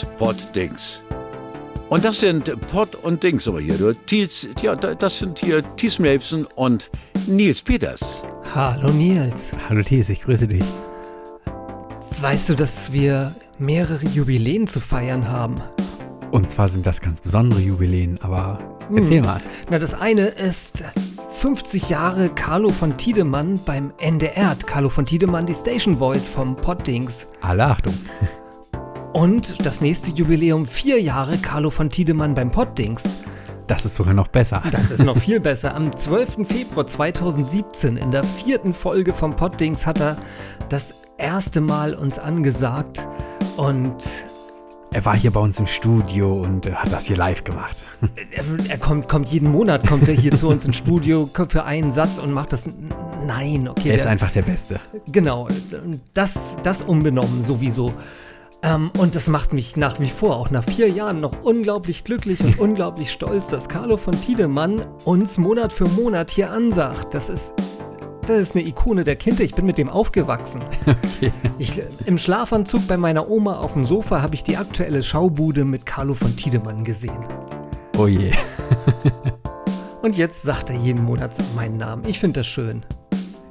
das Poddings. Und das sind Pod und Dings aber hier. Du, Thies, ja, das sind hier Thies Melfsen und Nils Peters. Hallo Nils. Hallo Thies, ich grüße dich. Weißt du, dass wir mehrere Jubiläen zu feiern haben? Und zwar sind das ganz besondere Jubiläen, aber erzähl hm. mal. Na, das eine ist 50 Jahre Carlo von Tiedemann beim NDR. Carlo von Tiedemann, die Station Voice vom Poddings. Alle Achtung. Und das nächste Jubiläum, vier Jahre Carlo von Tiedemann beim Poddings. Das ist sogar noch besser. Das ist noch viel besser. Am 12. Februar 2017, in der vierten Folge vom Poddings, hat er das erste Mal uns angesagt. Und er war hier bei uns im Studio und hat das hier live gemacht. Er, er, kommt, kommt jeden Monat, kommt er hier zu uns ins Studio für einen Satz und macht das. Nein, okay. Er ist der, einfach der Beste. Genau, das, das unbenommen sowieso. Ähm, und das macht mich nach wie vor, auch nach vier Jahren, noch unglaublich glücklich und unglaublich stolz, dass Carlo von Tiedemann uns Monat für Monat hier ansagt. Das ist das ist eine Ikone der Kinder. Ich bin mit dem aufgewachsen. Okay. Ich, Im Schlafanzug bei meiner Oma auf dem Sofa habe ich die aktuelle Schaubude mit Carlo von Tiedemann gesehen. Oh je. Und jetzt sagt er jeden Monat meinen Namen. Ich finde das schön.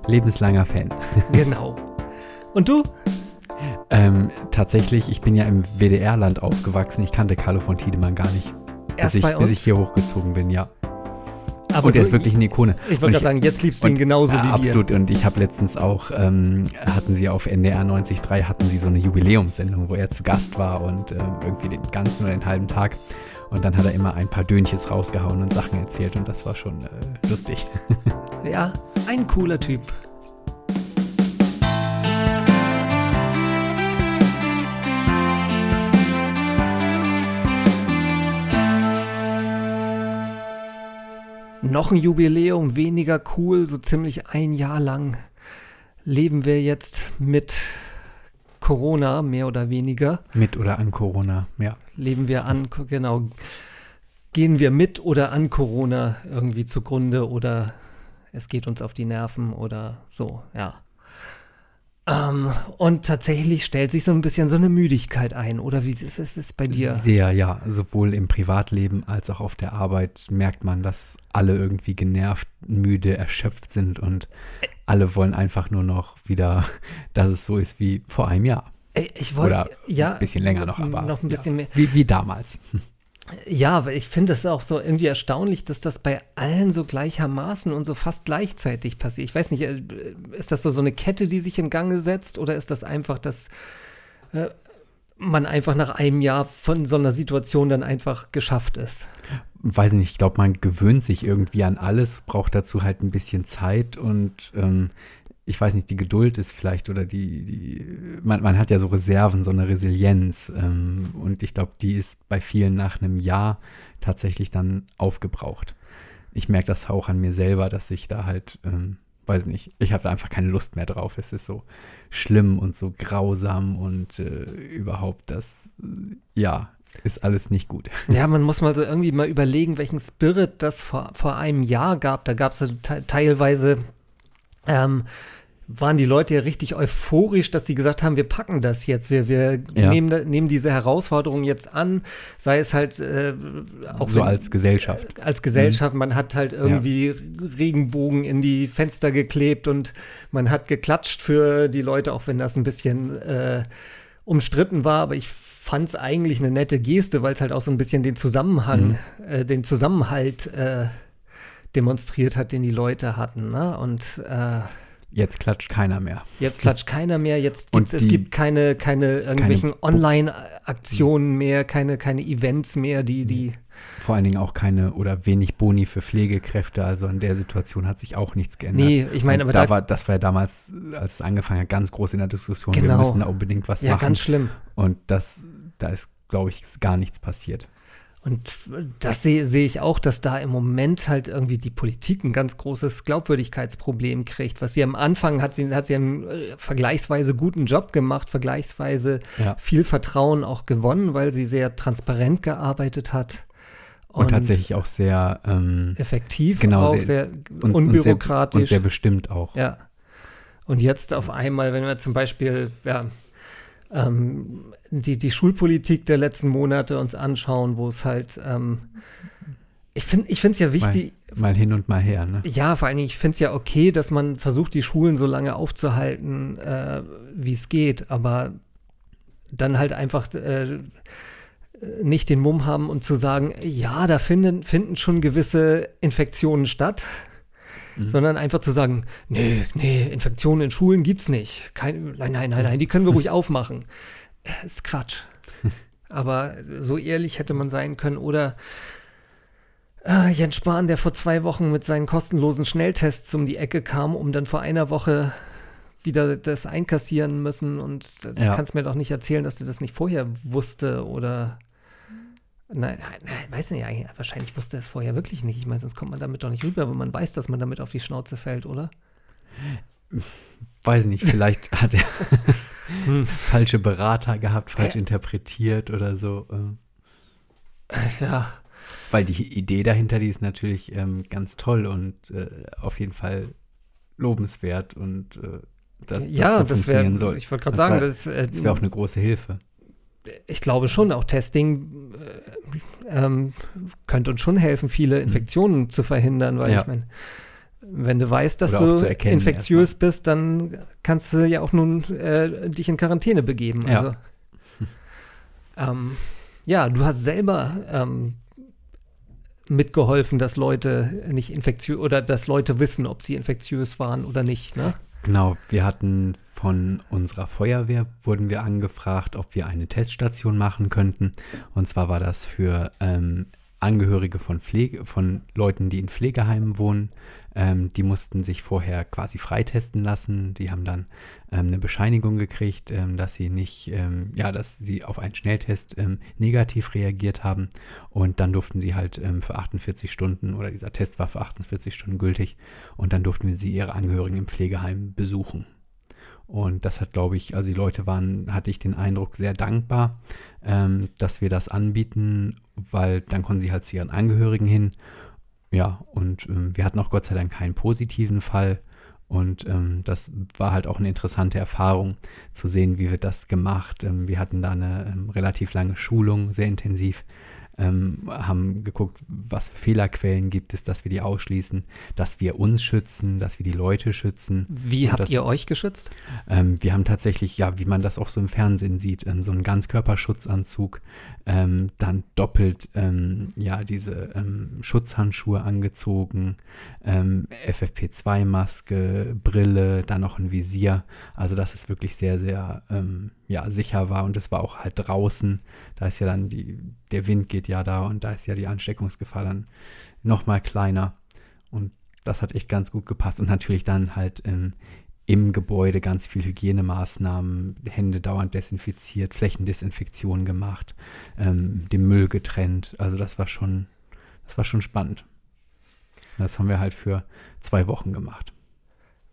Lebenslanger Fan. Genau. Und du? Ähm, tatsächlich, ich bin ja im WDR-Land aufgewachsen. Ich kannte Carlo von Tiedemann gar nicht. Erst bis ich, bis ich hier hochgezogen bin, ja. Aber und er ist wirklich eine Ikone. Ich wollte gerade sagen, jetzt liebst du ihn genauso ja, wie absolut. wir. Absolut. Und ich habe letztens auch, ähm, hatten sie auf NDR 93.3, hatten sie so eine Jubiläumssendung, wo er zu Gast war und ähm, irgendwie den ganzen oder den halben Tag. Und dann hat er immer ein paar Dönches rausgehauen und Sachen erzählt und das war schon äh, lustig. ja, ein cooler Typ. Noch ein Jubiläum, weniger cool, so ziemlich ein Jahr lang leben wir jetzt mit Corona, mehr oder weniger. Mit oder an Corona, ja. Leben wir an, genau. Gehen wir mit oder an Corona irgendwie zugrunde oder es geht uns auf die Nerven oder so, ja. Ähm, und tatsächlich stellt sich so ein bisschen so eine Müdigkeit ein, oder wie ist es bei dir? Sehr, ja. Sowohl im Privatleben als auch auf der Arbeit merkt man, dass alle irgendwie genervt, müde, erschöpft sind und alle wollen einfach nur noch wieder, dass es so ist wie vor einem Jahr. Ich wollte, ja. Ein bisschen länger noch, aber. Noch ein bisschen ja, mehr. Wie, wie damals. Ja, aber ich finde es auch so irgendwie erstaunlich, dass das bei allen so gleichermaßen und so fast gleichzeitig passiert. Ich weiß nicht, äh, ist das so, so eine Kette, die sich in Gang setzt oder ist das einfach, dass äh, man einfach nach einem Jahr von so einer Situation dann einfach geschafft ist? Weiß nicht, ich glaube, man gewöhnt sich irgendwie an alles, braucht dazu halt ein bisschen Zeit und ähm, ich weiß nicht, die Geduld ist vielleicht oder die, die man, man hat ja so Reserven, so eine Resilienz. Ähm, und ich glaube, die ist bei vielen nach einem Jahr tatsächlich dann aufgebraucht. Ich merke das auch an mir selber, dass ich da halt, ähm, weiß nicht, ich habe da einfach keine Lust mehr drauf. Es ist so schlimm und so grausam und äh, überhaupt das, ja, ist alles nicht gut. Ja, man muss mal so irgendwie mal überlegen, welchen Spirit das vor, vor einem Jahr gab. Da gab es teilweise ähm, waren die Leute ja richtig euphorisch, dass sie gesagt haben, wir packen das jetzt, wir, wir ja. nehmen, nehmen diese Herausforderung jetzt an, sei es halt äh, auch so wenn, als Gesellschaft. Äh, als Gesellschaft, mhm. man hat halt irgendwie ja. Regenbogen in die Fenster geklebt und man hat geklatscht für die Leute, auch wenn das ein bisschen äh, umstritten war, aber ich fand es eigentlich eine nette Geste, weil es halt auch so ein bisschen den Zusammenhang, mhm. äh, den Zusammenhalt äh, demonstriert hat, den die Leute hatten. Ne? Und äh, Jetzt klatscht keiner mehr. Jetzt klatscht keiner mehr. Jetzt gibt es gibt keine, keine irgendwelchen Online-Aktionen mehr, keine, keine Events mehr, die, die. Vor allen Dingen auch keine oder wenig Boni für Pflegekräfte. Also in der Situation hat sich auch nichts geändert. Nee, ich meine, aber da, da, war, das war ja damals, als es angefangen hat, ganz groß in der Diskussion. Genau. Wir müssen da unbedingt was ja, machen. Ja, ganz schlimm. Und das, da ist, glaube ich, gar nichts passiert. Und das sehe seh ich auch, dass da im Moment halt irgendwie die Politik ein ganz großes Glaubwürdigkeitsproblem kriegt. Was sie am Anfang hat sie, hat sie einen äh, vergleichsweise guten Job gemacht, vergleichsweise ja. viel Vertrauen auch gewonnen, weil sie sehr transparent gearbeitet hat. Und, und tatsächlich auch sehr ähm, effektiv, genau, auch sehr, sehr und, unbürokratisch. Und sehr, und sehr bestimmt auch. Ja. Und jetzt auf einmal, wenn wir zum Beispiel, ja, ähm, die, die Schulpolitik der letzten Monate uns anschauen, wo es halt, ähm, ich finde ich es ja wichtig. Mal, mal, hin und mal her, ne? Ja, vor allen Dingen, ich finde es ja okay, dass man versucht, die Schulen so lange aufzuhalten, äh, wie es geht, aber dann halt einfach äh, nicht den Mumm haben und zu sagen, ja, da finden, finden schon gewisse Infektionen statt. Mhm. sondern einfach zu sagen, nee, nee, Infektionen in Schulen gibt's nicht. Kein, nein, nein, nein, nein, die können wir ruhig aufmachen. Äh, ist Quatsch. Aber so ehrlich hätte man sein können. Oder äh, Jens Spahn, der vor zwei Wochen mit seinen kostenlosen Schnelltests um die Ecke kam, um dann vor einer Woche wieder das einkassieren müssen. Und das ja. kannst mir doch nicht erzählen, dass du das nicht vorher wusste oder Nein, nein, nein, weiß nicht, wahrscheinlich wusste er es vorher wirklich nicht. Ich meine, sonst kommt man damit doch nicht rüber, aber man weiß, dass man damit auf die Schnauze fällt, oder? Weiß nicht, vielleicht hat er hm. falsche Berater gehabt, falsch äh. interpretiert oder so. Äh. Ja. Weil die Idee dahinter, die ist natürlich ähm, ganz toll und äh, auf jeden Fall lobenswert und äh, dass, ja, das, so das wäre, ich wollte gerade sagen, das, das wäre auch eine große Hilfe ich glaube schon, auch Testing äh, ähm, könnte uns schon helfen, viele mhm. Infektionen mhm. zu verhindern, weil ja. ich meine, wenn du weißt, dass du infektiös erstmal. bist, dann kannst du ja auch nun äh, dich in Quarantäne begeben. Also, ja. Ähm, ja, du hast selber ähm, mitgeholfen, dass Leute nicht infektiös oder dass Leute wissen, ob sie infektiös waren oder nicht, ne? Genau, wir hatten von unserer Feuerwehr wurden wir angefragt, ob wir eine Teststation machen könnten. Und zwar war das für ähm, Angehörige von, Pflege, von Leuten, die in Pflegeheimen wohnen. Ähm, die mussten sich vorher quasi freitesten lassen. Die haben dann ähm, eine Bescheinigung gekriegt, ähm, dass sie nicht, ähm, ja, dass sie auf einen Schnelltest ähm, negativ reagiert haben. Und dann durften sie halt ähm, für 48 Stunden oder dieser Test war für 48 Stunden gültig. Und dann durften sie ihre Angehörigen im Pflegeheim besuchen. Und das hat, glaube ich, also die Leute waren, hatte ich den Eindruck, sehr dankbar, ähm, dass wir das anbieten, weil dann konnten sie halt zu ihren Angehörigen hin. Ja, und ähm, wir hatten auch Gott sei Dank keinen positiven Fall. Und ähm, das war halt auch eine interessante Erfahrung zu sehen, wie wird das gemacht. Ähm, wir hatten da eine ähm, relativ lange Schulung, sehr intensiv ähm, haben geguckt, was für Fehlerquellen gibt es, dass wir die ausschließen, dass wir uns schützen, dass wir die Leute schützen. Wie habt das, ihr euch geschützt? Ähm, wir haben tatsächlich, ja, wie man das auch so im Fernsehen sieht, ähm, so einen Ganzkörperschutzanzug, ähm, dann doppelt, ähm, ja, diese ähm, Schutzhandschuhe angezogen, FFP2-Maske, Brille, dann noch ein Visier. Also das ist wirklich sehr, sehr, ja, sicher war und es war auch halt draußen. Da ist ja dann die, der Wind geht ja da und da ist ja die Ansteckungsgefahr dann noch mal kleiner. Und das hat echt ganz gut gepasst. Und natürlich dann halt ähm, im Gebäude ganz viel Hygienemaßnahmen, Hände dauernd desinfiziert, Flächendesinfektion gemacht, ähm, den Müll getrennt. Also das war schon, das war schon spannend. Das haben wir halt für zwei Wochen gemacht.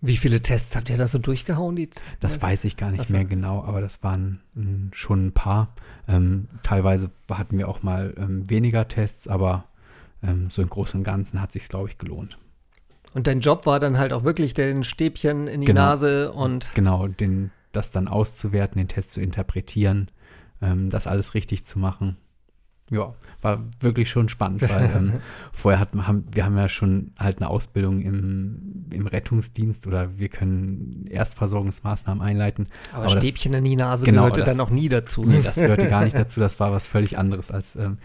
Wie viele Tests habt ihr da so durchgehauen? Die das weiß ich gar nicht mehr genau, aber das waren mh, hm, schon ein paar. Ähm, teilweise hatten wir auch mal ähm, weniger Tests, aber ähm, so im Großen und Ganzen hat sich glaube ich, gelohnt. Und dein Job war dann halt auch wirklich den Stäbchen in die genau, Nase und. Genau, den, das dann auszuwerten, den Test zu interpretieren, ähm, das alles richtig zu machen. Ja, war wirklich schon spannend, weil ähm, vorher hat, haben wir haben ja schon halt eine Ausbildung im, im Rettungsdienst oder wir können Erstversorgungsmaßnahmen einleiten. Aber, aber Stäbchen das, in die Nase genau, gehörte das, dann noch nie dazu. Nee, das gehörte gar nicht dazu. Das war was völlig anderes als ähm,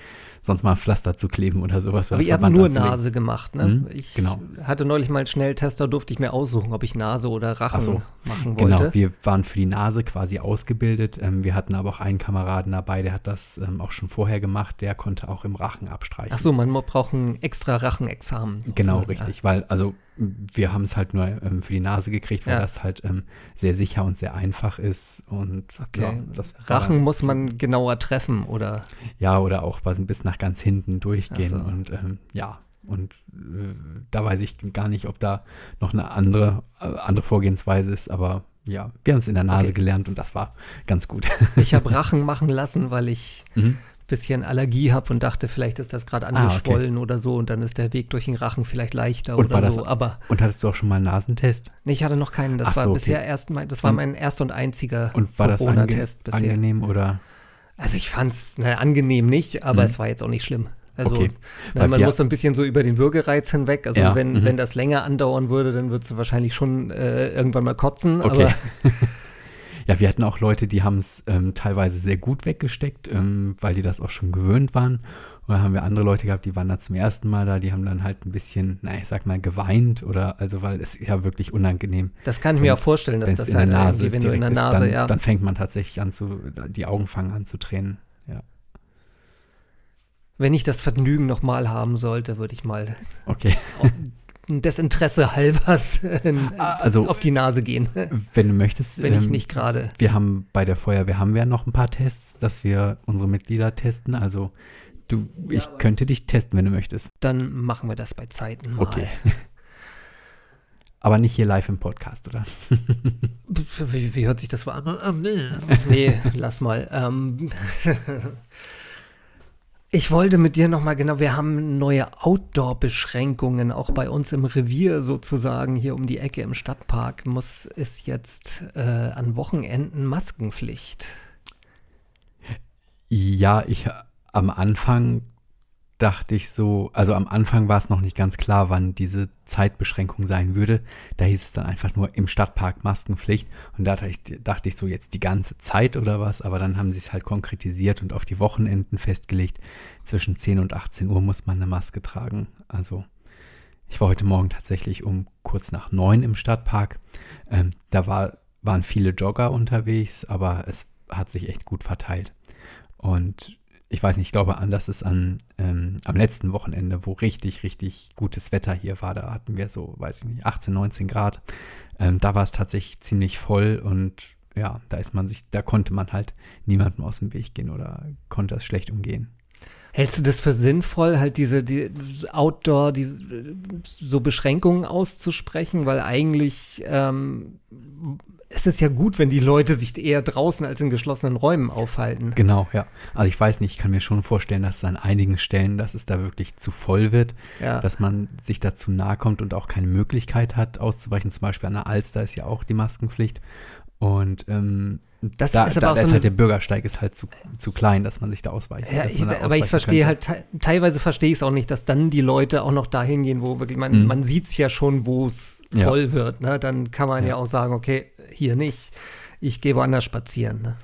sonst mal Pflaster zu kleben oder sowas. Aber ihr habt nur Nase gemacht, ne? Mhm, ich genau. hatte neulich mal einen Schnelltester, durfte ich mir aussuchen, ob ich Nase oder Rachen so, machen genau, wollte. Genau, wir waren für die Nase quasi ausgebildet. Ähm, wir hatten aber auch einen Kameraden dabei, der hat das ähm, auch schon vorher gemacht. Der konnte auch im Rachen abstreichen. Ach so, man braucht ein extra Rachenexamen. Genau, richtig, ja. weil also wir haben es halt nur ähm, für die Nase gekriegt, weil ja. das halt ähm, sehr sicher und sehr einfach ist. Und okay. ja, das Rachen muss man genauer treffen, oder? Ja, oder auch bis nach ganz hinten durchgehen. So. Und ähm, ja, und äh, da weiß ich gar nicht, ob da noch eine andere, äh, andere Vorgehensweise ist, aber ja, wir haben es in der Nase okay. gelernt und das war ganz gut. Ich habe Rachen machen lassen, weil ich mhm bisschen Allergie habe und dachte, vielleicht ist das gerade Ah, okay. angeschwollen oder so und dann ist der Weg durch den Rachen vielleicht leichter Und oder das- so. Aber Und hattest du auch schon mal einen Nasentest? nee, ich hatte noch keinen. Das Ach war so, okay. bisher erst mein, das war Und- mein erster und einziger Und war ange Corona-Test bisher. angenehm oder? Also ich fand es naja, angenehm nicht, aber Mhm. es war jetzt auch nicht schlimm. Also Okay. na, man wir- muss so ein bisschen so über den Würgereiz hinweg. Also Ja, wenn, mhm. wenn das länger andauern würde, dann würdest du wahrscheinlich schon äh, irgendwann mal kotzen. Okay. Aber Ja, wir hatten auch Leute, die haben es ähm, teilweise sehr gut weggesteckt, ähm, weil die das auch schon gewöhnt waren. Und dann haben wir andere Leute gehabt, die waren da zum ersten Mal da, die haben dann halt ein bisschen, naja, ich sag mal, geweint oder also, weil es ist ja wirklich unangenehm. das kann ich mir auch vorstellen, dass das in der halt Nase irgendwie, wenn du in der direkt ist, Nase, dann, ja. dann fängt man tatsächlich an zu, die Augen fangen an zu tränen. Ja, wenn ich das Vergnügen nochmal haben sollte, würde ich mal okay. des Interesse halbers äh, Ah, also- auf die Nase gehen, Wenn du möchtest, wenn ich ähm, nicht gerade. Wir haben bei der Feuerwehr haben wir noch ein paar Tests, dass wir unsere Mitglieder testen. Also du, ich könnte dich testen, wenn du möchtest. Dann machen wir das bei Zeiten mal. Okay. Aber nicht hier live im Podcast, oder? Wie, wie hört sich das an? Ähm, nee. nee, lass mal. Ähm, ich wollte mit dir nochmal, genau, wir haben neue Outdoor-Beschränkungen, auch bei uns im Revier sozusagen, hier um die Ecke im Stadtpark, muss es jetzt äh, an Wochenenden Maskenpflicht. Ja, ich am Anfang dachte ich so, also am Anfang war es noch nicht ganz klar, wann diese Zeitbeschränkung sein würde. Da hieß es dann einfach nur im Stadtpark Maskenpflicht. Und da dachte ich, dachte ich so jetzt die ganze Zeit oder was, aber dann haben sie es halt konkretisiert und auf die Wochenenden festgelegt. Zwischen 10 und 18 Uhr muss man eine Maske tragen. Also ich war heute Morgen tatsächlich um kurz nach neun im Stadtpark. Ähm, da war, waren viele Jogger unterwegs, aber es hat sich echt gut verteilt. Und ich weiß nicht, ich glaube, anders ist an, ähm, am letzten Wochenende, wo richtig, richtig gutes Wetter hier war. Da hatten wir so, weiß ich nicht, 18, 19 Grad. Ähm, da war es tatsächlich ziemlich voll und ja, da ist man sich, da konnte man halt niemandem aus dem Weg gehen oder konnte es schlecht umgehen. Hältst du das für sinnvoll, halt diese die Outdoor, diese, so Beschränkungen auszusprechen? Weil eigentlich ähm, ist es ja gut, wenn die Leute sich eher draußen als in geschlossenen Räumen aufhalten. Genau, ja. Also ich weiß nicht, ich kann mir schon vorstellen, dass es an einigen Stellen, dass es da wirklich zu voll wird, Ja. dass man sich dazu nahe kommt und auch keine Möglichkeit hat, auszuweichen. Zum Beispiel an der Alster ist ja auch die Maskenpflicht. Und ähm, Das da, ist aber da, auch da so ist halt der Bürgersteig ist halt zu, zu klein, dass man sich da ausweicht. Ja, ich, aber ich verstehe könnte. halt, te teilweise verstehe ich es auch nicht, dass dann die Leute auch noch dahin gehen, wo wirklich, man, Mhm. man sieht es ja schon, wo es Ja. voll wird. Ne? Dann kann man ja. Ja. auch sagen, okay, hier nicht, ich gehe woanders spazieren. Ne?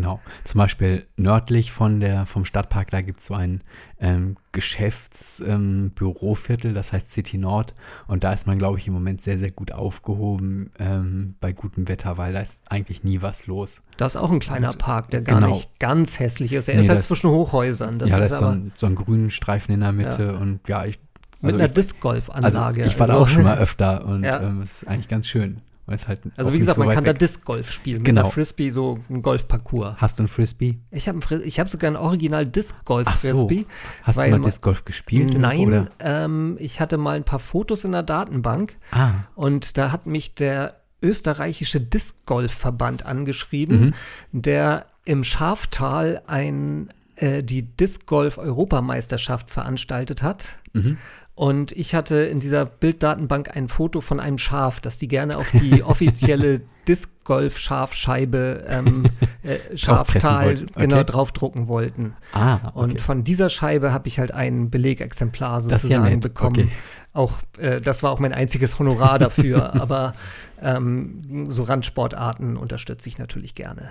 Genau. Zum Beispiel nördlich von der, vom Stadtpark, da gibt es so ein ähm, Geschäftsbüroviertel, das heißt City Nord. Und da ist man, glaube ich, im Moment sehr, sehr gut aufgehoben ähm, bei gutem Wetter, weil da ist eigentlich nie was los. Das ist auch ein kleiner Und- Park, der gar genau. nicht ganz hässlich ist. Er Nee, ist halt das- zwischen Hochhäusern. Das ja, da ist so ein, so ein grünen Streifen in der Mitte Ja. und ja, ich, mit also einer ich, Disc-Golf-Anlage. also ich war da Also- auch schon mal öfter und Ja. ähm, es ist eigentlich ganz schön. Ist halt Also wie gesagt, so man kann da weg. Disc-Golf spielen. Mit Genau. einer Frisbee, so ein Golfparcours. Hast du ein Frisbee? Ich habe ich hab sogar ein Original Ach so. Disc-Golf-Frisbee. Hast Weil du mal ma- Disc Golf gespielt? Nein, ähm, ich hatte mal ein paar Fotos in der Datenbank Ah, und da hat mich der österreichische Disc-Golf-Verband angeschrieben, Mhm. der im Schaftal ein, äh, die Disc-Golf-Europameisterschaft veranstaltet hat. mhm. Und ich hatte in dieser Bilddatenbank ein Foto von einem Schaf, das die gerne auf die offizielle Disc-Golf-Schafscheibe ähm, äh, Schaftal wollten, genau okay. draufdrucken wollten. Ah, okay. Und von dieser Scheibe habe ich halt ein Belegexemplar ja sozusagen nett, bekommen. okay. Auch äh, das war auch mein einziges Honorar dafür, aber ähm, so Randsportarten unterstütze ich natürlich gerne.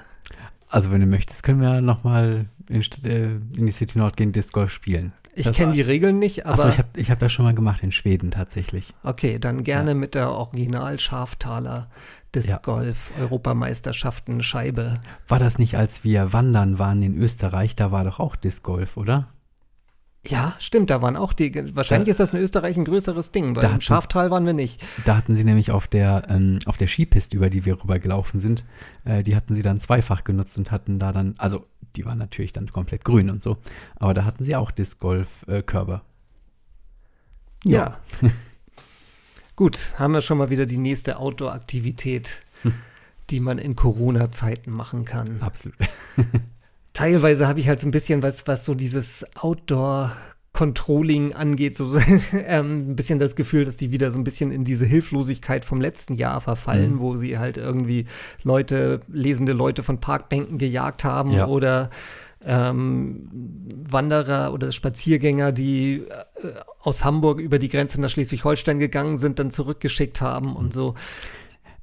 Also wenn du möchtest, können wir nochmal in, äh, in die City Nord gehen, Disc Golf spielen. Ich kenne die Regeln nicht, aber Achso, ich habe ich hab das schon mal gemacht in Schweden tatsächlich. okay, dann gerne Ja. mit der Original Schaftaler Disc Ja. Golf Europameisterschaften Scheibe. War das nicht, als wir wandern waren in Österreich, da war doch auch Disc Golf, oder? Ja, stimmt, da waren auch die. Wahrscheinlich Da- ist das in Österreich ein größeres Ding, weil im Schaftal waren wir nicht. Da hatten sie nämlich auf der, ähm, auf der Skipiste, über die wir rübergelaufen sind, äh, die hatten sie dann zweifach genutzt und hatten da dann, also die waren natürlich dann komplett grün und so, aber da hatten sie auch Disc Golf äh, Körbe. Ja. Gut, haben wir schon mal wieder die nächste Outdoor-Aktivität, die man in Corona-Zeiten machen kann. Absolut. teilweise habe ich halt so ein bisschen was, was so dieses Outdoor Controlling angeht, so ähm, ein bisschen das Gefühl, dass die wieder so ein bisschen in diese Hilflosigkeit vom letzten Jahr verfallen, mhm. wo sie halt irgendwie Leute, lesende Leute von Parkbänken gejagt haben ja. oder ähm, Wanderer oder Spaziergänger, die äh, aus Hamburg über die Grenze nach Schleswig-Holstein gegangen sind, dann zurückgeschickt haben und so.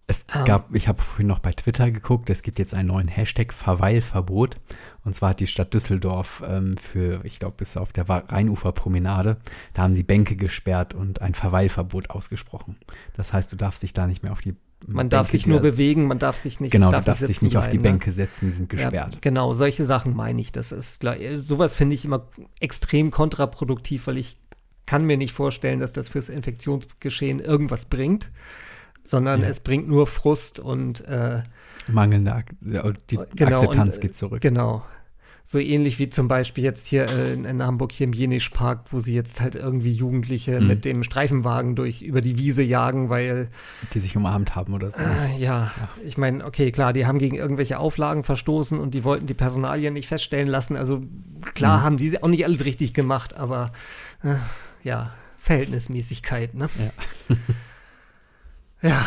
Es um. gab, ich habe vorhin noch bei Twitter geguckt, es gibt jetzt einen neuen Hashtag Verweilverbot. Und zwar hat die Stadt Düsseldorf ähm, für, ich glaube, bis auf der Rheinuferpromenade, da haben sie Bänke gesperrt und ein Verweilverbot ausgesprochen. Das heißt, du darfst dich da nicht mehr auf die man darf sich nur bewegen, man darf sich nicht. Genau, darf du darfst dich nicht auf die Bänke ne? setzen, die sind gesperrt. Ja, genau, solche Sachen meine ich. Das ist sowas finde ich immer extrem kontraproduktiv, weil ich kann mir nicht vorstellen, dass das fürs Infektionsgeschehen irgendwas bringt sondern ja. es bringt nur Frust und äh, mangelnde Ak die genau, Akzeptanz und, geht zurück. Genau. So ähnlich wie zum Beispiel jetzt hier äh, in, in, Hamburg hier im Jenischpark, wo sie jetzt halt irgendwie Jugendliche mhm. mit dem Streifenwagen durch über die Wiese jagen, weil die sich umarmt haben oder so. Äh, ja. ja. ich meine, okay, klar, die haben gegen irgendwelche Auflagen verstoßen und die wollten die Personalien nicht feststellen lassen. Also klar mhm. haben die auch nicht alles richtig gemacht, aber äh, ja, Verhältnismäßigkeit, ne? Ja. Ja.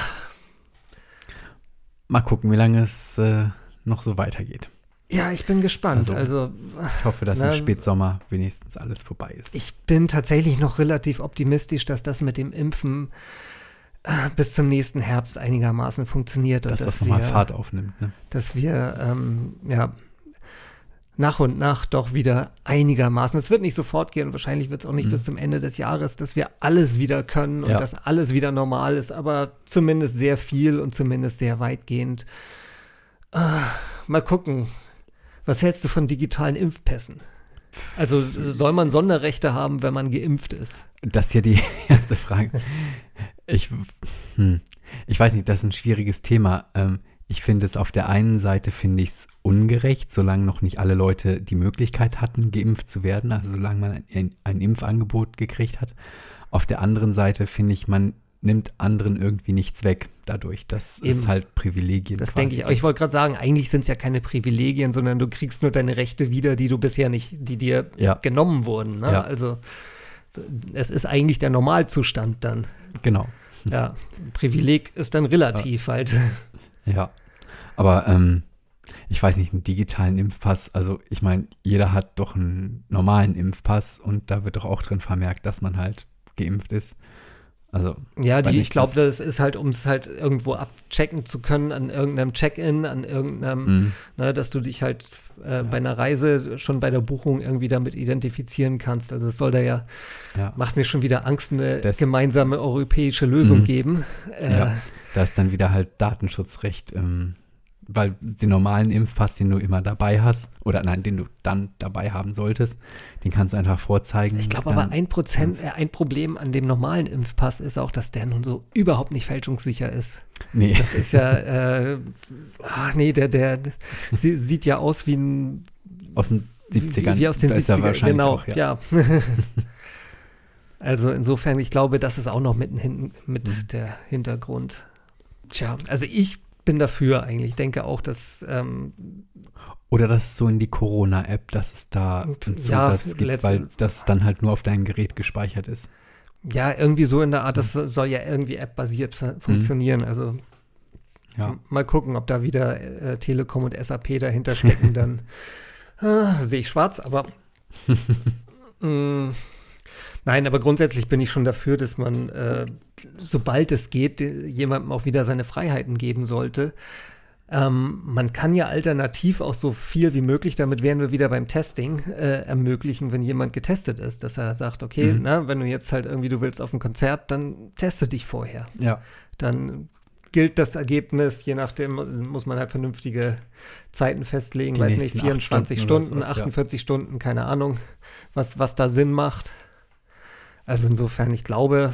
Mal gucken, wie lange es äh, noch so weitergeht. Ja, ich bin gespannt. Also, also ich hoffe, dass na, im Spätsommer wenigstens alles vorbei ist. Ich bin tatsächlich noch relativ optimistisch, dass das mit dem Impfen äh, bis zum nächsten Herbst einigermaßen funktioniert. Dass, dass das nochmal Fahrt aufnimmt. Ne? Dass wir ähm, ja, nach und nach doch wieder einigermaßen. Es wird nicht sofort gehen, wahrscheinlich wird es auch nicht mhm. bis zum Ende des Jahres, dass wir alles wieder können und ja. dass alles wieder normal ist, aber zumindest sehr viel und zumindest sehr weitgehend. Ah, mal gucken. Was hältst du von digitalen Impfpässen? Also soll man Sonderrechte haben, wenn man geimpft ist? Das ist ja die erste Frage. Ich, hm, ich weiß nicht, das ist ein schwieriges Thema. Ähm, ich finde es auf der einen Seite finde ich es ungerecht, solange noch nicht alle Leute die Möglichkeit hatten, geimpft zu werden, also solange man ein, ein Impfangebot gekriegt hat. Auf der anderen Seite finde ich, man nimmt anderen irgendwie nichts weg dadurch. Das Eben. ist halt Privilegien. Das denke ich. Aber ich wollte gerade sagen, eigentlich sind es ja keine Privilegien, sondern du kriegst nur deine Rechte wieder, die du bisher nicht, die dir ja. genommen wurden. Ne? Ja. Also es ist eigentlich der Normalzustand dann. Genau. Ja, Privileg ist dann relativ ja. halt. Ja, aber ähm, ich weiß nicht, einen digitalen Impfpass, also ich meine, jeder hat doch einen normalen Impfpass und da wird doch auch drin vermerkt, dass man halt geimpft ist. Also, ja, die, ich glaube, das ist halt, um es halt irgendwo abchecken zu können, an irgendeinem Check-in, an irgendeinem, mhm. ne, dass du dich halt äh, ja. bei einer Reise schon bei der Buchung irgendwie damit identifizieren kannst. Also es soll da ja, ja. macht mir schon wieder Angst, eine das, gemeinsame europäische Lösung mhm. geben. Äh, ja, da ist dann wieder halt Datenschutzrecht ähm, weil den normalen Impfpass, den du immer dabei hast, oder nein, den du dann dabei haben solltest, den kannst du einfach vorzeigen. Ich glaube aber ein Prozent, äh, ein Problem an dem normalen Impfpass ist auch, dass der nun so überhaupt nicht fälschungssicher ist. Nee. Das ist ja, äh, ach nee, der, der, der sieht ja aus wie ein. Aus den 70ern. Wie, wie aus den 70ern, genau, auch, ja. ja. also insofern, ich glaube, das ist auch noch mit, mit mhm. der Hintergrund. Tja, also ich bin dafür eigentlich. Ich denke auch, dass. Ähm, Oder dass es so in die Corona-App, dass es da einen Zusatz ja, gibt, weil das dann halt nur auf deinem Gerät gespeichert ist. Ja, irgendwie so in der Art, das soll ja irgendwie App-basiert mhm. funktionieren. Mhm. Also ja. mal gucken, ob da wieder äh, Telekom und SAP dahinter stecken, dann äh, sehe ich schwarz, aber mh, mm, Nein, aber grundsätzlich bin ich schon dafür, dass man, äh, sobald es geht, jemandem auch wieder seine Freiheiten geben sollte. Ähm, man kann ja alternativ auch so viel wie möglich, damit wären wir wieder beim Testing, äh, ermöglichen, wenn jemand getestet ist, dass er sagt, okay, mhm. na, wenn du jetzt halt irgendwie, du willst auf ein Konzert, dann teste dich vorher. Ja. Dann gilt das Ergebnis, je nachdem muss man halt vernünftige Zeiten festlegen, Die weiß nicht, 24 Stunden, Stunden 48 ja. Stunden, keine Ahnung, was, was da Sinn macht. Also insofern, ich glaube,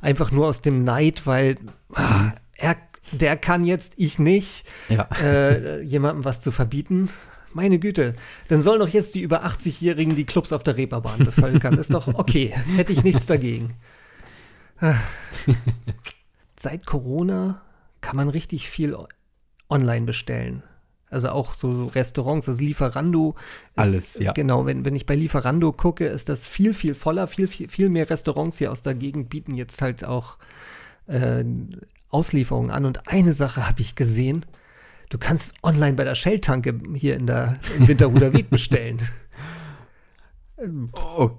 einfach nur aus dem Neid, weil ah, er, der kann jetzt, ich nicht, ja. äh, jemandem was zu verbieten. Meine Güte, dann sollen doch jetzt die über 80-Jährigen die Clubs auf der Reeperbahn bevölkern. Ist doch okay, hätte ich nichts dagegen. Seit Corona kann man richtig viel online bestellen. Also auch so, so Restaurants, das Lieferando. Ist, Alles, ja. Genau, wenn, wenn ich bei Lieferando gucke, ist das viel, viel voller. Viel, viel, viel mehr Restaurants hier aus der Gegend bieten jetzt halt auch äh, Auslieferungen an. Und eine Sache habe ich gesehen. Du kannst online bei der Shell-Tanke hier in der, im Winterhuder Weg bestellen. Oh,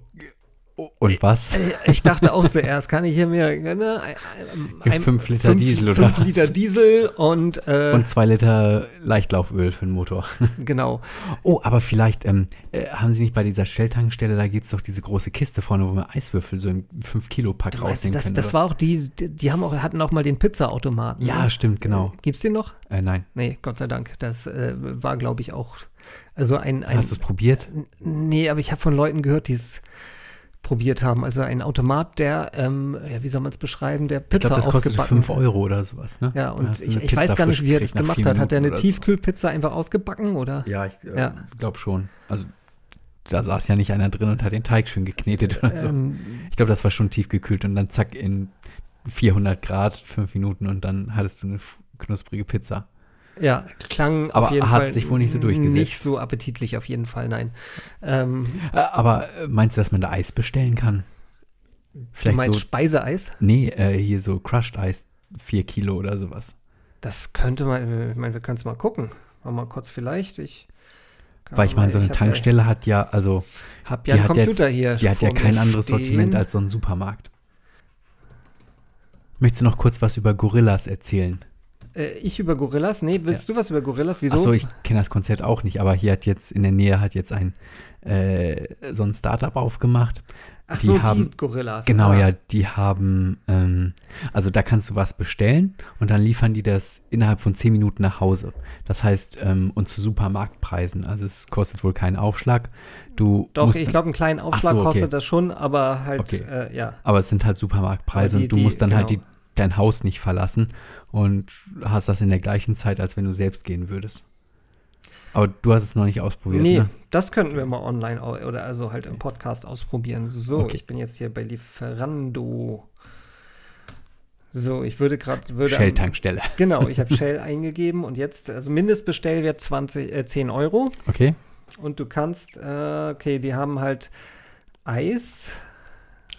und was? Ich dachte auch zuerst, kann ich hier mir ne, ein, ein, Fünf Liter fünf, Diesel oder fünf was? Liter Diesel und, äh, Und zwei Liter Leichtlauföl für den Motor. genau. Oh, aber vielleicht ähm, äh, haben Sie nicht bei dieser Shell-Tankstelle, da gibt es doch diese große Kiste vorne, wo man Eiswürfel so im 5-Kilo-Pack Du meinst, rausnehmen das, kann. das oder? war auch die, die, haben auch, hatten auch mal den Pizzaautomaten. Ja, ne? stimmt, genau. Gibt's den noch? Äh, nein. Nee, Gott sei Dank. Das äh, war, glaube ich, auch. Also ein. ein Hast du es probiert? Nee, aber ich habe von Leuten gehört, die es probiert haben. Also ein Automat, der, ähm, ja, wie soll man es beschreiben, der Ich Pizza glaube, das kostet aufgebacken 5 Euro oder sowas, ne? Ja, und ich, ich weiß gar nicht, wie er das gemacht hat. Hat er eine oder so. Tiefkühlpizza einfach ausgebacken oder? Ja, ich äh, Ja. glaube schon. Also da saß ja nicht einer drin und hat den Teig schön geknetet oder so. Ähm, Ich glaube, das war schon tiefgekühlt und dann zack in 400 Grad, fünf Minuten und dann hattest du eine knusprige Pizza. Ja, klang Aber auf jeden hat Fall sich wohl nicht so durchgesetzt. Nicht so appetitlich auf jeden Fall, nein. Ähm, Äh, aber äh, meinst du, dass man da Eis bestellen kann? du Vielleicht meinst so, Speiseeis? nee, äh, hier so Crushed Eis, 4 Kilo oder sowas. Das könnte man, ich meine, wir können es mal gucken. Mal mal kurz vielleicht. Ich, Weil ich meine, so eine Tankstelle hat ja, also Ja, hab die ja hat jetzt- Computer hier. die hat ja kein anderes stehen. Sortiment als so ein Supermarkt. Möchtest du noch kurz was über Gorillas erzählen? Äh, ich über Gorillas? Nee, willst du was über Gorillas? Wieso? Achso, ich kenne das Konzept auch nicht, aber hier hat jetzt in der Nähe hat jetzt ein äh, so ein Startup aufgemacht. Ach die so, haben- die Gorillas. Genau, ah. ja, die haben, ähm, also da kannst du was bestellen und dann liefern die das innerhalb von 10 Minuten nach Hause. Das heißt, ähm, und zu Supermarktpreisen. Also es kostet wohl keinen Aufschlag. Du Doch, musst, ich glaube, einen kleinen Aufschlag so, okay. kostet das schon, aber halt, Okay. äh, ja. aber es sind halt Supermarktpreise die- und du die- musst dann halt genau. die, dein Haus nicht verlassen und hast das in der gleichen Zeit, als wenn du selbst gehen würdest. Aber du hast es noch nicht ausprobiert, Nee, ne? das könnten wir mal online oder also halt im Podcast ausprobieren. So, Okay. ich bin jetzt hier bei Lieferando. So, ich würde gerade. würde Shell-Tankstelle. Genau, ich habe Shell eingegeben und jetzt, also Mindestbestellwert 20, äh, 10 Euro. Okay. Und du kannst, äh, okay, die haben halt Eis,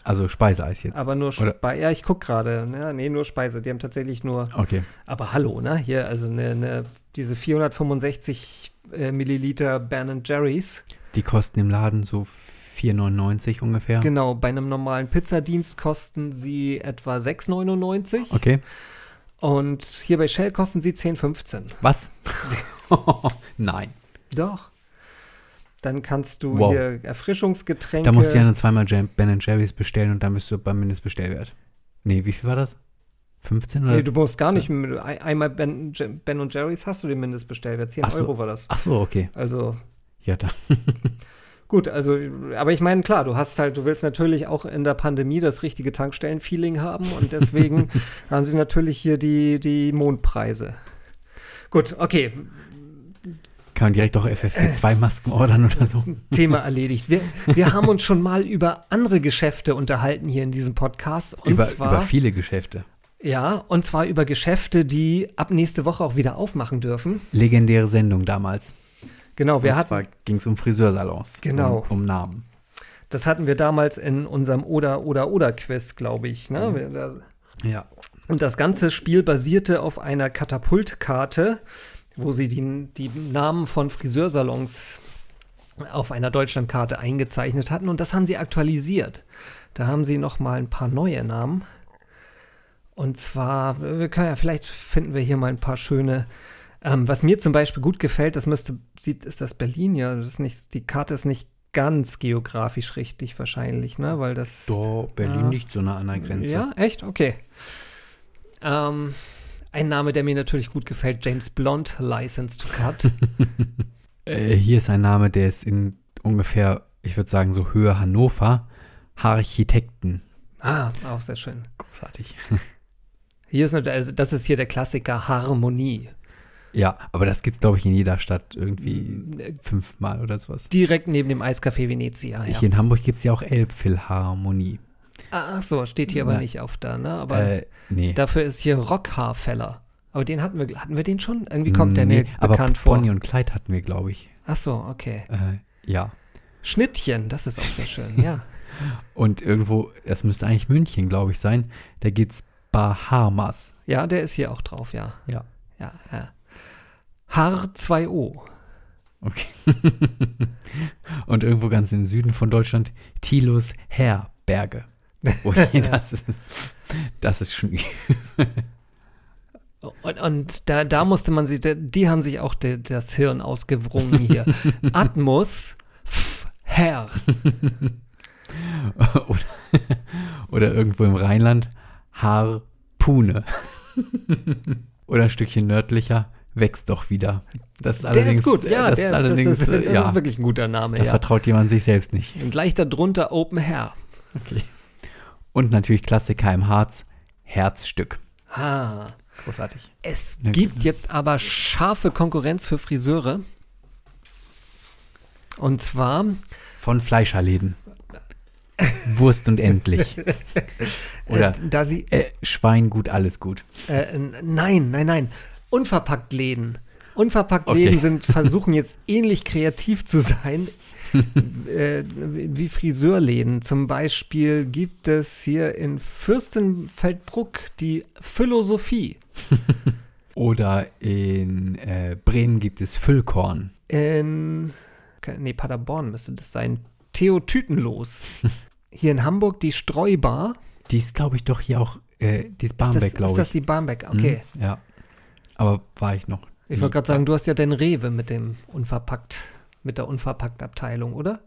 Also Speiseeis jetzt. aber nur Speise. Ja, ich gucke gerade. Ja, nee, nur Speise. Die haben tatsächlich nur. okay. Aber hallo, ne? Hier, also eine, eine, diese 465 äh, Milliliter Ben Jerry's. Die kosten im Laden so 4,99 ungefähr. Genau, bei einem normalen Pizzadienst kosten sie etwa 6,99. Okay. Und hier bei Shell kosten sie 10,15. Was? Nein. Doch. Dann kannst du Wow. hier Erfrischungsgetränke. Da musst du ja dann zweimal Jam Ben Jerry's bestellen und dann bist du beim Mindestbestellwert. Nee, wie viel war das? 15 oder? Nee, du musst gar nicht. mit- ein- Einmal Ben, ben und Jerry's hast du den Mindestbestellwert. 10 Ach so. Euro war das. Ach so, okay. Also Ja, dann. gut, also, aber ich meine, klar, du hast halt, du willst natürlich auch in der Pandemie das richtige Tankstellen-Feeling haben und deswegen haben sie natürlich hier die, die Mondpreise. Gut, okay, Kann man direkt auch FFP2-Masken ordern oder so? Thema erledigt. Wir, wir haben uns schon mal über andere Geschäfte unterhalten hier in diesem Podcast. Und Über, zwar, über viele Geschäfte. ja, und zwar über Geschäfte, die ab nächste Woche auch wieder aufmachen dürfen. Legendäre Sendung damals. Genau, wir und hatten, zwar ging es um Friseursalons. Genau. Um, um Namen. das hatten wir damals in unserem Oder oder oder Quiz, glaube ich. Ne? Mhm. Ja. Und das ganze Spiel basierte auf einer Katapultkarte, wo sie die, die Namen von Friseursalons auf einer Deutschlandkarte eingezeichnet hatten. Und das haben sie aktualisiert. Da haben sie noch mal ein paar neue Namen. Und zwar, wir können ja, vielleicht finden wir hier mal ein paar schöne. Ähm, was mir zum Beispiel gut gefällt, das müsste, sieht, ist das Berlin, ja. Das ist nicht, die Karte ist nicht ganz geografisch richtig wahrscheinlich, ne? Weil das. Do, Berlin Ja. nicht so nah an der Grenze. Ja, echt? Okay. Ähm, ein Name, der mir natürlich gut gefällt, James Blond, License to Cut. Äh, hier ist ein Name, der ist in ungefähr, ich würde sagen, so Höhe Hannover. Architekten. ah, auch sehr schön. Großartig. Hier ist natürlich, also das ist hier der Klassiker Harmonie. Ja, aber das gibt's, glaube ich, in jeder Stadt irgendwie fünfmal oder sowas. Direkt neben dem Eiscafé Venezia. Ja. Hier in Hamburg gibt es ja auch Elbphilharmonie. Ach so, steht hier aber Nein. nicht auf da, ne? Aber Äh, nee. dafür ist hier Rockhaarfeller. Aber den hatten wir, hatten wir den schon? Irgendwie kommt der mir Nee, aber bekannt vor. Bonnie und Clyde hatten wir, glaube ich. Ach so, okay. Äh, ja. Schnittchen, das ist auch sehr schön, ja. Und irgendwo, das müsste eigentlich München, glaube ich, sein. Da geht's Bahamas. Ja, der ist hier auch drauf, ja. Ja. Ja, ja. H2O. Okay. und irgendwo ganz im Süden von Deutschland Tilos Herberge. Oh je, das ist, das ist schon. Und, und da, da musste man sich, die haben sich auch de, das Hirn ausgewrungen hier. Atmos, Herr. oder, oder irgendwo im Rheinland Harpune. oder ein Stückchen nördlicher wächst doch wieder. Das ist Der allerdings, ist gut, ja, das der ist ist, allerdings, das, ist, äh, das ja, ist wirklich ein guter Name, da ja. vertraut jemand sich selbst nicht. Und gleich darunter Open Hair. Okay. Und natürlich Klassiker im Harz, Herzstück. Ah. Großartig. Es Na, gibt jetzt aber scharfe Konkurrenz für Friseure. Und zwar, Von Fleischerläden. Wurst und endlich. Oder äh, da sie, äh, Schwein gut, alles gut. äh, nein, nein, nein, unverpackt Läden. Unverpackt Okay. Läden sind, versuchen jetzt ähnlich kreativ zu sein äh, wie Friseurläden. Zum Beispiel gibt es hier in Fürstenfeldbruck die Philosophie. Oder in äh, Bremen gibt es Füllkorn. In, nee, Paderborn müsste das sein. Theo Tütenlos. Hier in Hamburg die Streubar. Die ist, glaube ich, doch hier auch, äh, die ist Ist Barmbek, glaube ist ich. das die Barmbek? Okay. Mhm, ja. Aber war ich noch. Ich wollte gerade sagen, du hast ja den Rewe mit dem unverpackt, mit der unverpackt Abteilung, oder?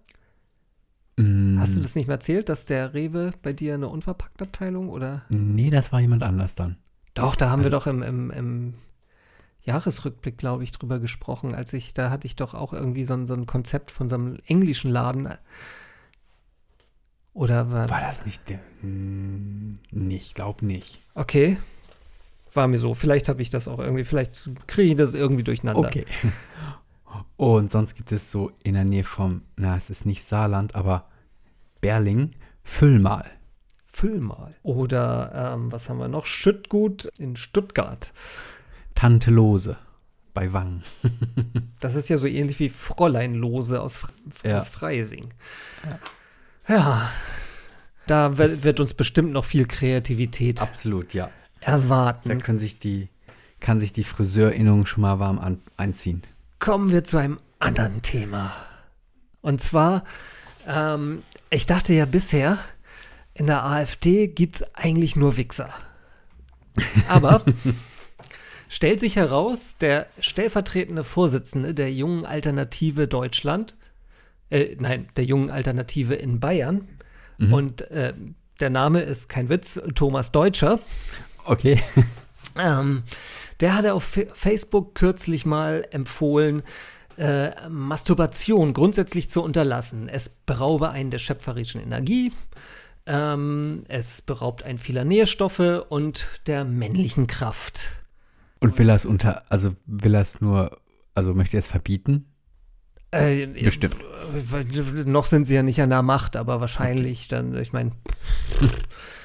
Mm, Hast du das nicht mehr erzählt, dass der Rewe bei dir eine unverpackt Abteilung oder? Nee, das war jemand anders dann. Doch, da haben wir Also doch im, im, im Jahresrückblick, glaube ich, drüber gesprochen. Als ich, da hatte ich doch auch irgendwie so ein, so ein Konzept von so einem englischen Laden. Oder war, War das nicht der? Hm, nee, ich glaube nicht. Okay. War mir so. Vielleicht habe ich das auch irgendwie, vielleicht kriege ich das irgendwie durcheinander. Okay. Und sonst gibt es so in der Nähe vom, na, es ist nicht Saarland, aber Berling, Füllmal. Füll mal. Oder ähm, was haben wir noch? Schüttgut in Stuttgart. Tante Lose bei Wangen. Das ist ja so ähnlich wie Fräulein Lose aus, Fr Ja. aus Freising. Ja. Da wird, wird uns bestimmt noch viel Kreativität Absolut, ja. erwarten. Da können sich die, kann sich die Friseurinnung schon mal warm an, einziehen. Kommen wir zu einem anderen Thema. Und zwar, ähm, ich dachte ja bisher, in der AfD gibt es eigentlich nur Wichser. Aber stellt sich heraus, der stellvertretende Vorsitzende der jungen Alternative Deutschland, äh, nein, der jungen Alternative in Bayern, und äh, der Name ist kein Witz, Thomas Deutscher, Okay. ähm, der hatte auf Fa- Facebook kürzlich mal empfohlen, äh, Masturbation grundsätzlich zu unterlassen. Es beraube einen der schöpferischen Energie, ähm, es beraubt einen vieler Nährstoffe und der männlichen Kraft. Und will er es unter, also will er es nur, also möchte er es verbieten? Äh, Bestimmt. äh, Noch sind sie ja nicht an der Macht, aber wahrscheinlich dann, ich meine,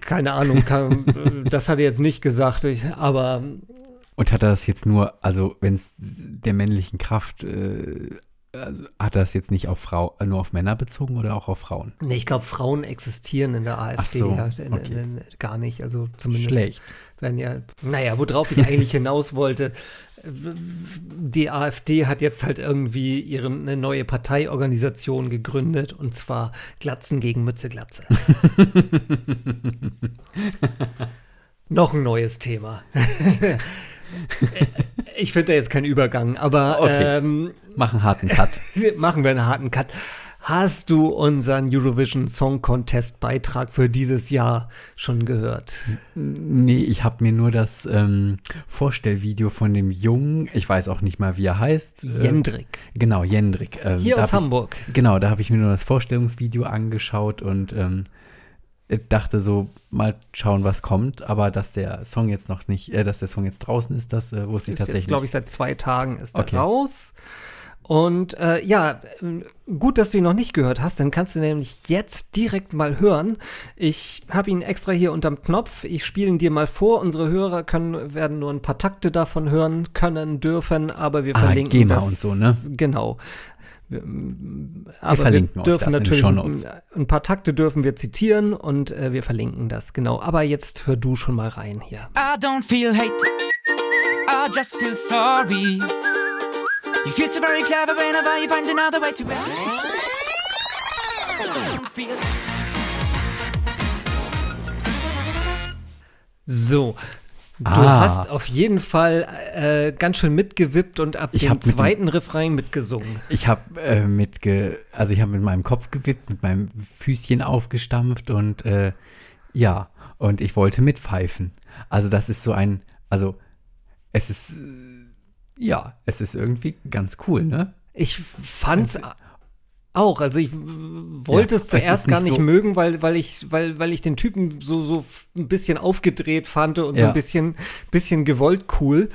keine Ahnung, kann, das hat er jetzt nicht gesagt, ich, aber Und hat er das jetzt nur, also wenn es der männlichen Kraft, äh, also hat er das jetzt nicht auf Frau, äh, nur auf Männer bezogen oder auch auf Frauen? Nee, ich glaube, Frauen existieren in der AfD so, ja, in, okay. in, in, gar nicht. Also zumindest Schlecht. werden ja. Naja, worauf ich eigentlich hinaus wollte, die AfD hat jetzt halt irgendwie ihre eine neue Parteiorganisation gegründet und zwar Glatzen gegen Mütze Glatze. Noch ein neues Thema. ich finde da jetzt keinen Übergang, aber Okay. ähm, Mach einen harten Cut. machen wir einen harten Cut. Hast du unseren Eurovision Song Contest Beitrag für dieses Jahr schon gehört? nee, ich habe mir nur das ähm, Vorstellvideo von dem Jungen, ich weiß auch nicht mal, wie er heißt. äh, Jendrik. Genau, Jendrik. Ähm, Hier aus ich- Hamburg. Genau, da habe ich mir nur das Vorstellungsvideo angeschaut und ähm, dachte so, mal schauen, was kommt. Aber dass der Song jetzt noch nicht, äh, dass der Song jetzt draußen ist, das äh, wusste ich Ist jetzt, tatsächlich. glaube ich, seit zwei Tagen ist er Okay. raus. Und äh, ja, gut, dass du ihn noch nicht gehört hast, dann kannst du nämlich jetzt direkt mal hören. Ich habe ihn extra hier unterm Knopf. Ich spiele ihn dir mal vor. Unsere Hörer können, werden nur ein paar Takte davon hören können, dürfen, aber wir Ah, verlinken GEMA das. und so, ne? Genau. Wir, aber wir, verlinken euch dürfen das in den natürlich ein paar Takte dürfen wir zitieren und äh, wir verlinken das genau. Aber jetzt hör du schon mal rein hier. I don't feel hate, I just feel sorry. You feel so very clever whenever you find another way to be. Feel So. Du Ah. hast auf jeden Fall äh, ganz schön mitgewippt und ab Ich dem hab mit dem- zweiten Refrain mitgesungen. Ich habe äh, mit, ge also ich habe mit meinem Kopf gewippt, mit meinem Füßchen aufgestampft und äh, ja, und ich wollte mitpfeifen. Also das ist so ein, also es ist, äh, ja, es ist irgendwie ganz cool, ne? Ich fand's auch. Also ich wollte Ja, es es zuerst ist gar nicht nicht so- mögen, weil, weil, ich, weil, weil ich den Typen so, so ein bisschen aufgedreht fand und so Ja. ein bisschen, bisschen gewollt cool.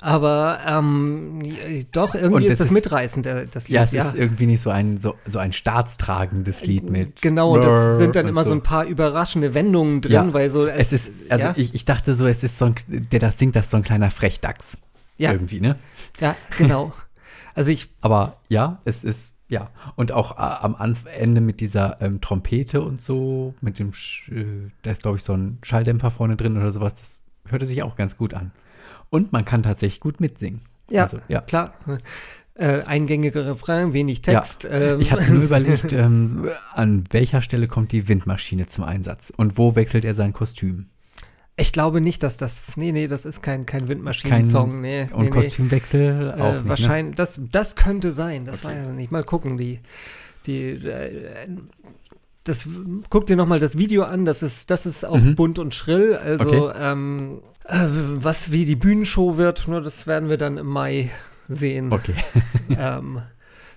Aber ähm, ja, doch, irgendwie Und ist das das ist- mitreißend, der, das Lied. Ja, es ist irgendwie nicht so ein, so, so ein staatstragendes Lied mit. Genau, und das sind dann immer so. ein paar überraschende Wendungen drin, Ja, weil so Es ist, also ja, ich, ich dachte so, es ist so ein, der das singt, das ist so ein kleiner Frechdachs. Ja. Irgendwie, ne? ja, genau. Also ich Aber ja, es ist, ja. Und auch äh, am Anf Ende mit dieser ähm, Trompete und so, mit dem, Sch äh, da ist, glaube ich, so ein Schalldämpfer vorne drin oder sowas, das hörte sich auch ganz gut an. Und man kann tatsächlich gut mitsingen. Ja, Also, ja. klar. Äh, eingängiger Refrain, wenig Text. ähm, Ich hatte nur überlegt, ähm, an welcher Stelle kommt die Windmaschine zum Einsatz und wo wechselt er sein Kostüm? Ich glaube nicht, dass das. Nee, nee, das ist kein, kein Kein Windmaschinen-Song. Nee, und nee, Kostümwechsel nee. auch Äh, nicht, ne? wahrscheinlich, das, das könnte sein. Das Okay. war ja nicht. Mal gucken, die. die äh, das, guck dir nochmal das Video an, das ist, das ist auch Mhm. bunt und schrill. Also, Okay. ähm, äh, was wie die Bühnenshow wird, nur das werden wir dann im Mai sehen. Okay. ähm,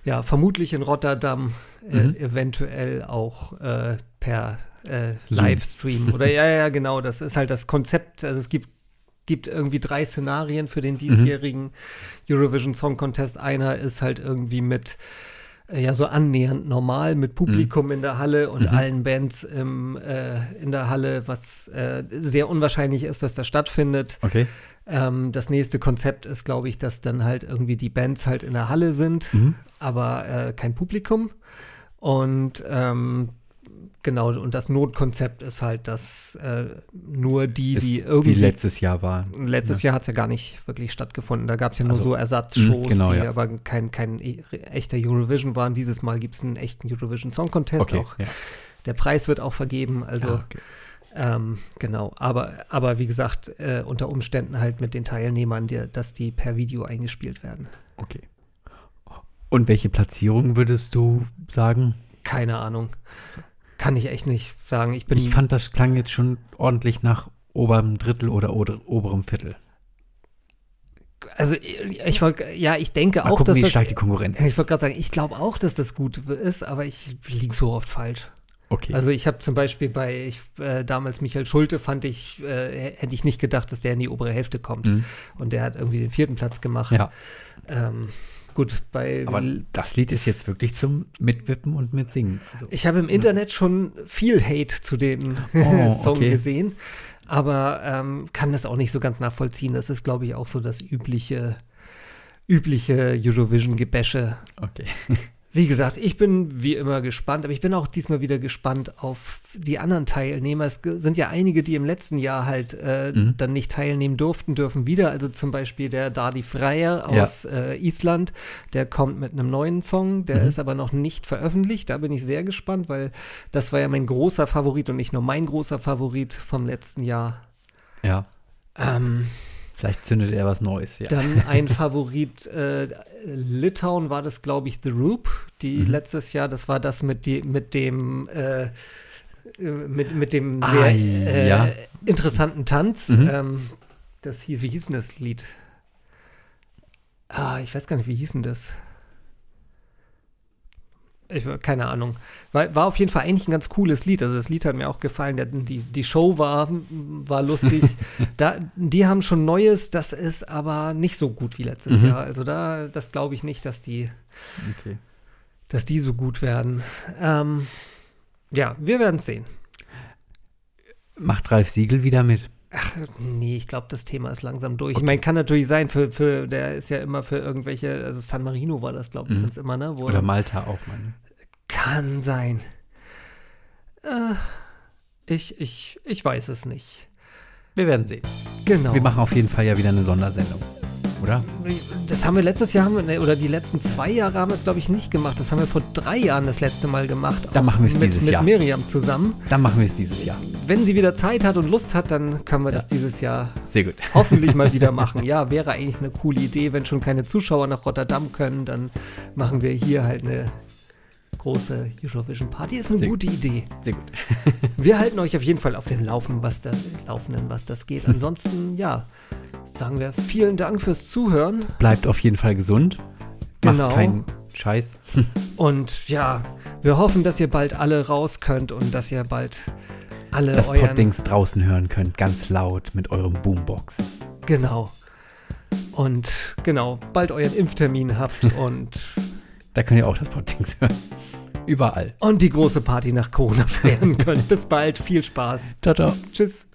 ja, vermutlich in Rotterdam, äh, Mhm. eventuell auch äh, per äh. Livestream. Oder ja, ja, genau, das ist halt das Konzept. Also es gibt, gibt irgendwie drei Szenarien für Mhm. den diesjährigen Eurovision Song Contest. Einer ist halt irgendwie mit äh, ja, so annähernd normal mit Publikum in der Halle und Mhm. allen Bands im, äh, in der Halle, was äh, sehr unwahrscheinlich ist, dass das stattfindet. Okay. Ähm, das nächste Konzept ist, glaube ich, dass dann halt irgendwie die Bands halt in der Halle sind, Mhm. aber äh, kein Publikum. Und ähm, genau, und das Notkonzept ist halt, dass äh, nur die, Ist die wie irgendwie. letztes Jahr war. Letztes Jahr hat es ja gar nicht wirklich stattgefunden. Da gab es ja nur Also, so Ersatzshows, mh, genau, die ja. aber kein, kein e- echter Eurovision waren. Dieses Mal gibt es einen echten Eurovision Song Contest. Okay. Auch Ja. der Preis wird auch vergeben. Also Ah, okay. ähm, genau, aber, aber wie gesagt, äh, unter Umständen halt mit den Teilnehmern, die, dass die per Video eingespielt werden. okay. Und welche Platzierung würdest du sagen? Keine Ahnung. Kann ich echt nicht sagen. Ich bin. Ich fand, das klang jetzt schon ordentlich nach oberem Drittel oder oberem Viertel. also ich, wollte, ja, ich denke Mal auch, gucken, dass wie das. stark die Konkurrenz Ich wollte gerade sagen, ich glaube auch, dass das gut ist, aber ich liege so oft falsch. Okay. Also ich habe zum Beispiel bei ich, äh, damals Michael Schulte fand ich, äh, hätte ich nicht gedacht, dass der in die obere Hälfte kommt. Mhm. Und der hat irgendwie den vierten Platz gemacht. ja, Ähm, gut, bei aber das Lied ist jetzt wirklich zum Mitwippen und Mitsingen. Also, Ich habe im Internet schon viel Hate zu dem Oh, Song okay. gesehen, aber ähm, kann das auch nicht so ganz nachvollziehen. Das ist, glaube ich, auch so das übliche, übliche Eurovision-Gebäsche. okay. Wie gesagt, ich bin wie immer gespannt, aber ich bin auch diesmal wieder gespannt auf die anderen Teilnehmer. Es sind ja einige, die im letzten Jahr halt äh, Mhm. dann nicht teilnehmen durften, dürfen wieder. Also zum Beispiel der Dadi Freier Ja. aus äh, Island, der kommt mit einem neuen Song, der Mhm. ist aber noch nicht veröffentlicht. Da bin ich sehr gespannt, weil das war ja mein großer Favorit und nicht nur mein großer Favorit vom letzten Jahr. Ja, Ähm, vielleicht zündet er was Neues. Ja. dann ein Favorit, äh, Litauen war das, glaube ich, The Roop, die Mhm. letztes Jahr, das war das mit, die, mit dem äh, mit, mit dem Ah, sehr äh, ja. interessanten Tanz. Mhm. Ähm, das hieß, wie hieß denn das Lied? Ah, ich weiß gar nicht, wie hieß denn das? Ich, keine Ahnung. War, war auf jeden Fall eigentlich ein ganz cooles Lied. Also das Lied hat mir auch gefallen. Die, die Show war, war lustig. da, die haben schon Neues, das ist aber nicht so gut wie letztes Mhm. Jahr. Also da, das glaube ich nicht, dass die, Okay. dass die so gut werden. Ähm, ja, wir werden es sehen. Macht Ralf Siegel wieder mit? Ach, nee, ich glaube, das Thema ist langsam durch. Ich meine, kann natürlich sein, für, für, der ist ja immer für irgendwelche, also San Marino war das, glaube ich, Mhm. sonst immer, ne? Wo Oder er- Malta auch, meine. Kann sein. Äh, ich, ich, ich weiß es nicht. Wir werden sehen. Genau. Wir machen auf jeden Fall ja wieder eine Sondersendung. Oder? Das haben wir letztes Jahr, haben wir, ne, oder die letzten zwei Jahre haben wir es, glaube ich, nicht gemacht. Das haben wir vor drei Jahren das letzte Mal gemacht. Dann machen wir es mit, dieses mit Jahr. Miriam zusammen. Dann machen wir es dieses Jahr. Wenn sie wieder Zeit hat und Lust hat, dann können wir Ja. das dieses Jahr Sehr gut. hoffentlich mal wieder machen. Ja, wäre eigentlich eine coole Idee. Wenn schon keine Zuschauer nach Rotterdam können, dann machen wir hier halt eine große Eurovision Party. Ist eine Sehr gute Idee. Sehr gut. Wir halten euch auf jeden Fall auf den Laufen, was da, Laufenden, was das geht. Ansonsten, ja, sagen wir vielen Dank fürs Zuhören. Bleibt auf jeden Fall gesund. Genau. Macht keinen Scheiß. Und ja, wir hoffen, dass ihr bald alle raus könnt und dass ihr bald alle Das euren... Poddings draußen hören könnt, ganz laut mit eurem Boombox. Genau. Und genau, bald euren Impftermin habt und, Da könnt ihr auch das Poddings hören. Überall. und die große Party nach Corona feiern könnt. Bis bald, viel Spaß. Ciao, ciao. Tschüss.